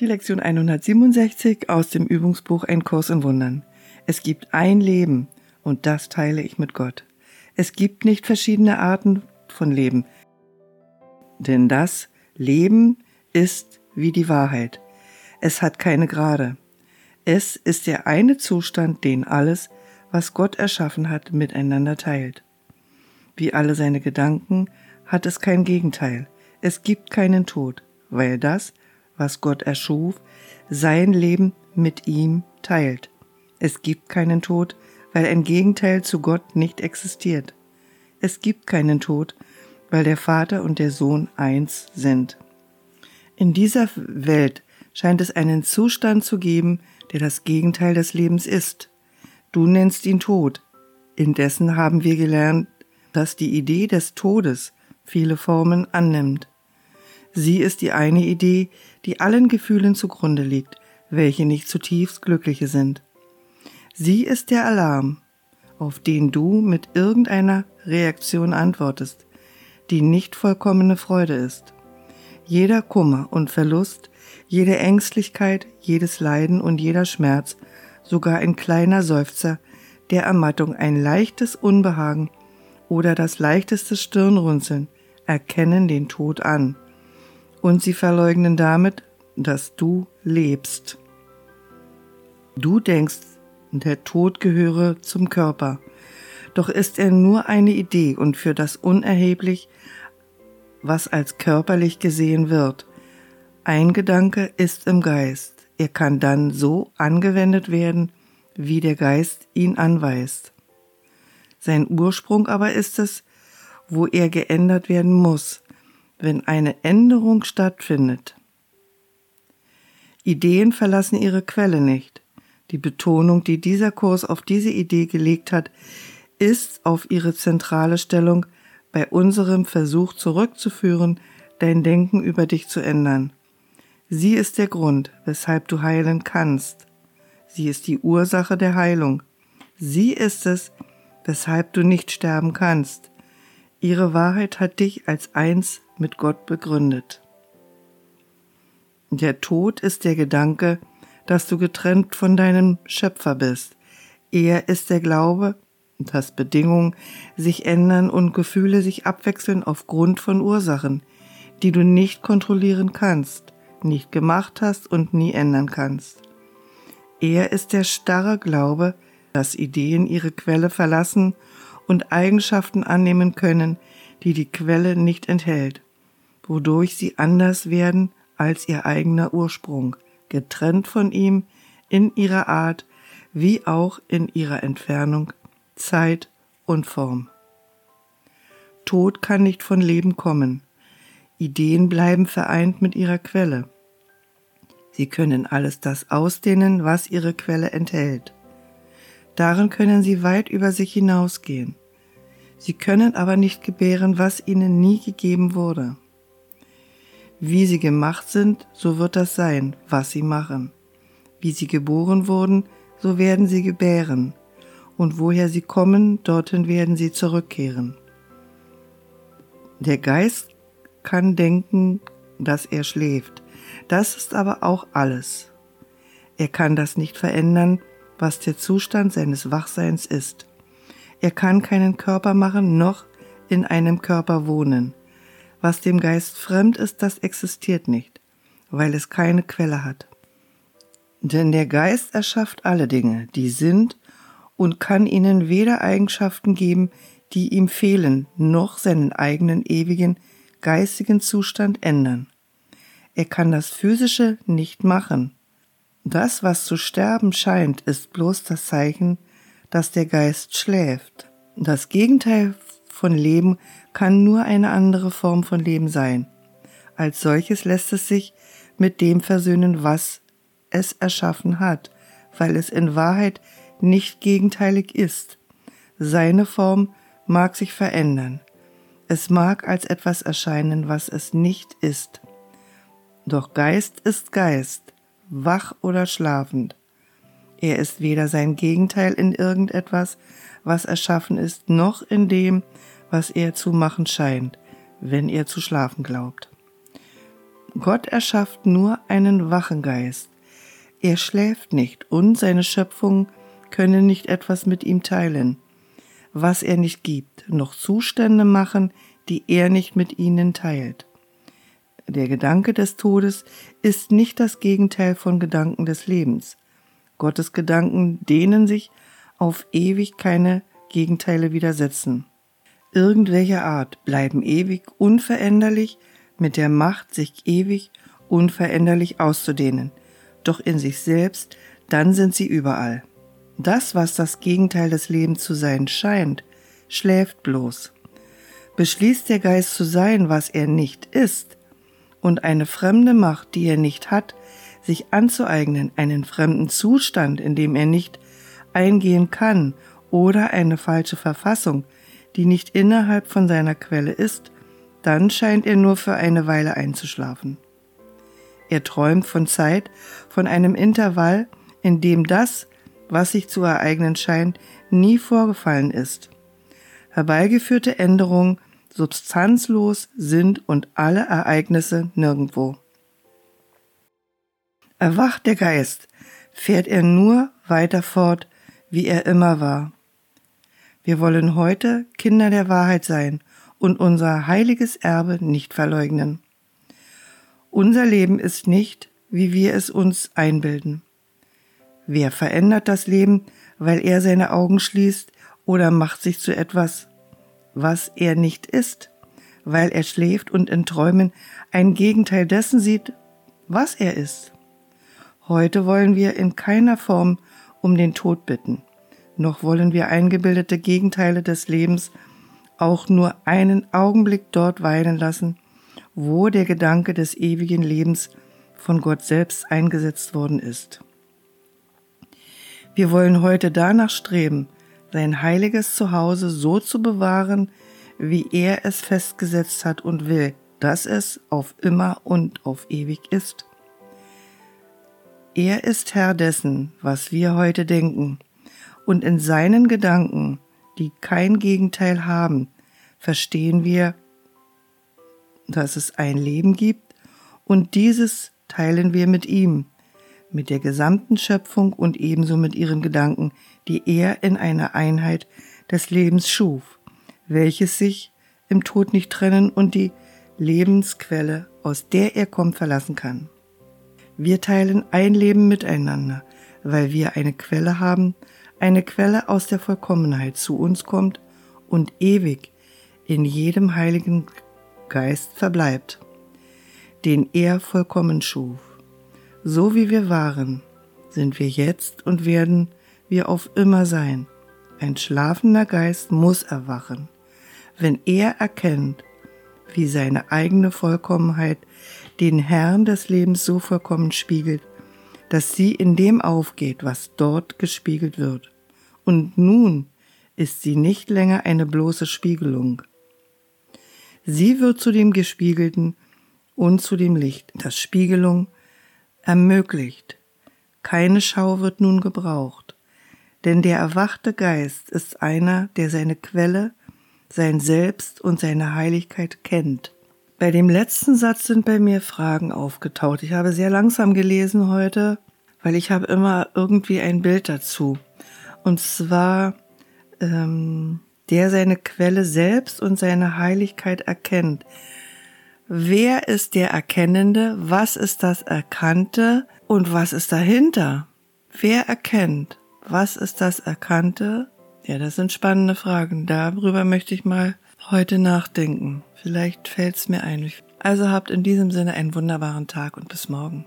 Die Lektion 167 aus dem Übungsbuch Ein Kurs in Wundern. Es gibt ein Leben und das teile ich mit Gott. Es gibt nicht verschiedene Arten von Leben, denn das Leben ist wie die Wahrheit. Es hat keine Grade. Es ist der eine Zustand, den alles, was Gott erschaffen hat, miteinander teilt. Wie alle seine Gedanken hat es kein Gegenteil. Es gibt keinen Tod, weil das, was Gott erschuf, sein Leben mit ihm teilt. Es gibt keinen Tod, weil ein Gegenteil zu Gott nicht existiert. Es gibt keinen Tod, weil der Vater und der Sohn eins sind. In dieser Welt scheint es einen Zustand zu geben, der das Gegenteil des Lebens ist. Du nennst ihn Tod. Indessen haben wir gelernt, dass die Idee des Todes viele Formen annimmt. Sie ist die eine Idee, die allen Gefühlen zugrunde liegt, welche nicht zutiefst glückliche sind. Sie ist der Alarm, auf den du mit irgendeiner Reaktion antwortest, die nicht vollkommene Freude ist. Jeder Kummer und Verlust, jede Ängstlichkeit, jedes Leiden und jeder Schmerz, sogar ein kleiner Seufzer der Ermattung, ein leichtes Unbehagen oder das leichteste Stirnrunzeln erkennen den Tod an und sie verleugnen damit, dass du lebst. Du denkst, der Tod gehöre zum Körper, doch ist er nur eine Idee und für das unerheblich, was als körperlich gesehen wird. Ein Gedanke ist im Geist, er kann dann so angewendet werden, wie der Geist ihn anweist. Sein Ursprung aber ist es, wo er geändert werden muss, wenn eine Änderung stattfindet. Ideen verlassen ihre Quelle nicht. Die Betonung, die dieser Kurs auf diese Idee gelegt hat, ist auf ihre zentrale Stellung bei unserem Versuch zurückzuführen, dein Denken über dich zu ändern. Sie ist der Grund, weshalb du heilen kannst. Sie ist die Ursache der Heilung. Sie ist es, weshalb du nicht sterben kannst. Ihre Wahrheit hat dich als eins mit Gott begründet. Der Tod ist der Gedanke, dass du getrennt von deinem Schöpfer bist. Er ist der Glaube, dass Bedingungen sich ändern und Gefühle sich abwechseln aufgrund von Ursachen, die du nicht kontrollieren kannst, nicht gemacht hast und nie ändern kannst. Er ist der starre Glaube, dass Ideen ihre Quelle verlassen und Eigenschaften annehmen können, die die Quelle nicht enthält, wodurch sie anders werden als ihr eigener Ursprung, getrennt von ihm in ihrer Art wie auch in ihrer Entfernung, Zeit und Form. Tod kann nicht von Leben kommen. Ideen bleiben vereint mit ihrer Quelle. Sie können alles das ausdehnen, was ihre Quelle enthält. Darin können sie weit über sich hinausgehen. Sie können aber nicht gebären, was ihnen nie gegeben wurde. Wie sie gemacht sind, so wird das sein, was sie machen. Wie sie geboren wurden, so werden sie gebären. Und woher sie kommen, dorthin werden sie zurückkehren. Der Geist kann denken, dass er schläft. Das ist aber auch alles. Er kann das nicht verändern, was der Zustand seines Wachseins ist. Er kann keinen Körper machen, noch in einem Körper wohnen. Was dem Geist fremd ist, das existiert nicht, weil es keine Quelle hat. Denn der Geist erschafft alle Dinge, die sind, und kann ihnen weder Eigenschaften geben, die ihm fehlen, noch seinen eigenen ewigen geistigen Zustand ändern. Er kann das Physische nicht machen. Das, was zu sterben scheint, ist bloß das Zeichen, dass der Geist schläft. Das Gegenteil von Leben kann nur eine andere Form von Leben sein. Als solches lässt es sich mit dem versöhnen, was es erschaffen hat, weil es in Wahrheit nicht gegenteilig ist. Seine Form mag sich verändern. Es mag als etwas erscheinen, was es nicht ist. Doch Geist ist Geist, wach oder schlafend. Er ist weder sein Gegenteil in irgendetwas, was erschaffen ist, noch in dem, was er zu machen scheint, wenn er zu schlafen glaubt. Gott erschafft nur einen wachen Geist. Er schläft nicht und seine Schöpfungen können nicht etwas mit ihm teilen, was er nicht gibt, noch Zustände machen, die er nicht mit ihnen teilt. Der Gedanke des Todes ist nicht das Gegenteil von Gedanken des Lebens. Gottes Gedanken dehnen sich auf ewig keine Gegenteile widersetzen. Irgendwelcher Art bleiben ewig unveränderlich mit der Macht, sich ewig unveränderlich auszudehnen. Doch in sich selbst, dann sind sie überall. Das, was das Gegenteil des Lebens zu sein scheint, schläft bloß. Beschließt der Geist zu sein, was er nicht ist, und eine fremde Macht, die er nicht hat, sich anzueignen, einen fremden Zustand, in dem er nicht eingehen kann, oder eine falsche Verfassung, die nicht innerhalb von seiner Quelle ist, dann scheint er nur für eine Weile einzuschlafen. Er träumt von Zeit, von einem Intervall, in dem das, was sich zu ereignen scheint, nie vorgefallen ist. Herbeigeführte Änderungen substanzlos sind und alle Ereignisse nirgendwo. Erwacht der Geist, fährt er nur weiter fort, wie er immer war. Wir wollen heute Kinder der Wahrheit sein und unser heiliges Erbe nicht verleugnen. Unser Leben ist nicht, wie wir es uns einbilden. Wer verändert das Leben, weil er seine Augen schließt oder macht sich zu etwas, was er nicht ist, weil er schläft und in Träumen ein Gegenteil dessen sieht, was er ist. Heute wollen wir in keiner Form um den Tod bitten, noch wollen wir eingebildete Gegenteile des Lebens auch nur einen Augenblick dort weilen lassen, wo der Gedanke des ewigen Lebens von Gott selbst eingesetzt worden ist. Wir wollen heute danach streben, sein heiliges Zuhause so zu bewahren, wie er es festgesetzt hat und will, dass es auf immer und auf ewig ist. Er ist Herr dessen, was wir heute denken, und in seinen Gedanken, die kein Gegenteil haben, verstehen wir, dass es ein Leben gibt und dieses teilen wir mit ihm, mit der gesamten Schöpfung und ebenso mit ihren Gedanken, die er in einer Einheit des Lebens schuf, welches sich im Tod nicht trennen und die Lebensquelle, aus der er kommt, verlassen kann. Wir teilen ein Leben miteinander, weil wir eine Quelle haben, eine Quelle aus der Vollkommenheit zu uns kommt und ewig in jedem Heiligen Geist verbleibt, den er vollkommen schuf. So wie wir waren, sind wir jetzt und werden wir auf immer sein. Ein schlafender Geist muss erwachen, wenn er erkennt, wie seine eigene Vollkommenheit den Herrn des Lebens so vollkommen spiegelt, dass sie in dem aufgeht, was dort gespiegelt wird. Und nun ist sie nicht länger eine bloße Spiegelung. Sie wird zu dem Gespiegelten und zu dem Licht, das Spiegelung ermöglicht. Keine Schau wird nun gebraucht, denn der erwachte Geist ist einer, der seine Quelle, sein Selbst und seine Heiligkeit kennt. Bei dem letzten Satz sind bei mir Fragen aufgetaucht. Ich habe sehr langsam gelesen heute, weil ich habe immer irgendwie ein Bild dazu. Und zwar, ähm, der seine Quelle selbst und seine Heiligkeit erkennt. Wer ist der Erkennende? Was ist das Erkannte? Und was ist dahinter? Wer erkennt? Was ist das Erkannte? Ja, das sind spannende Fragen. Darüber möchte ich mal heute nachdenken. Vielleicht fällt es mir ein. Also habt in diesem Sinne einen wunderbaren Tag und bis morgen.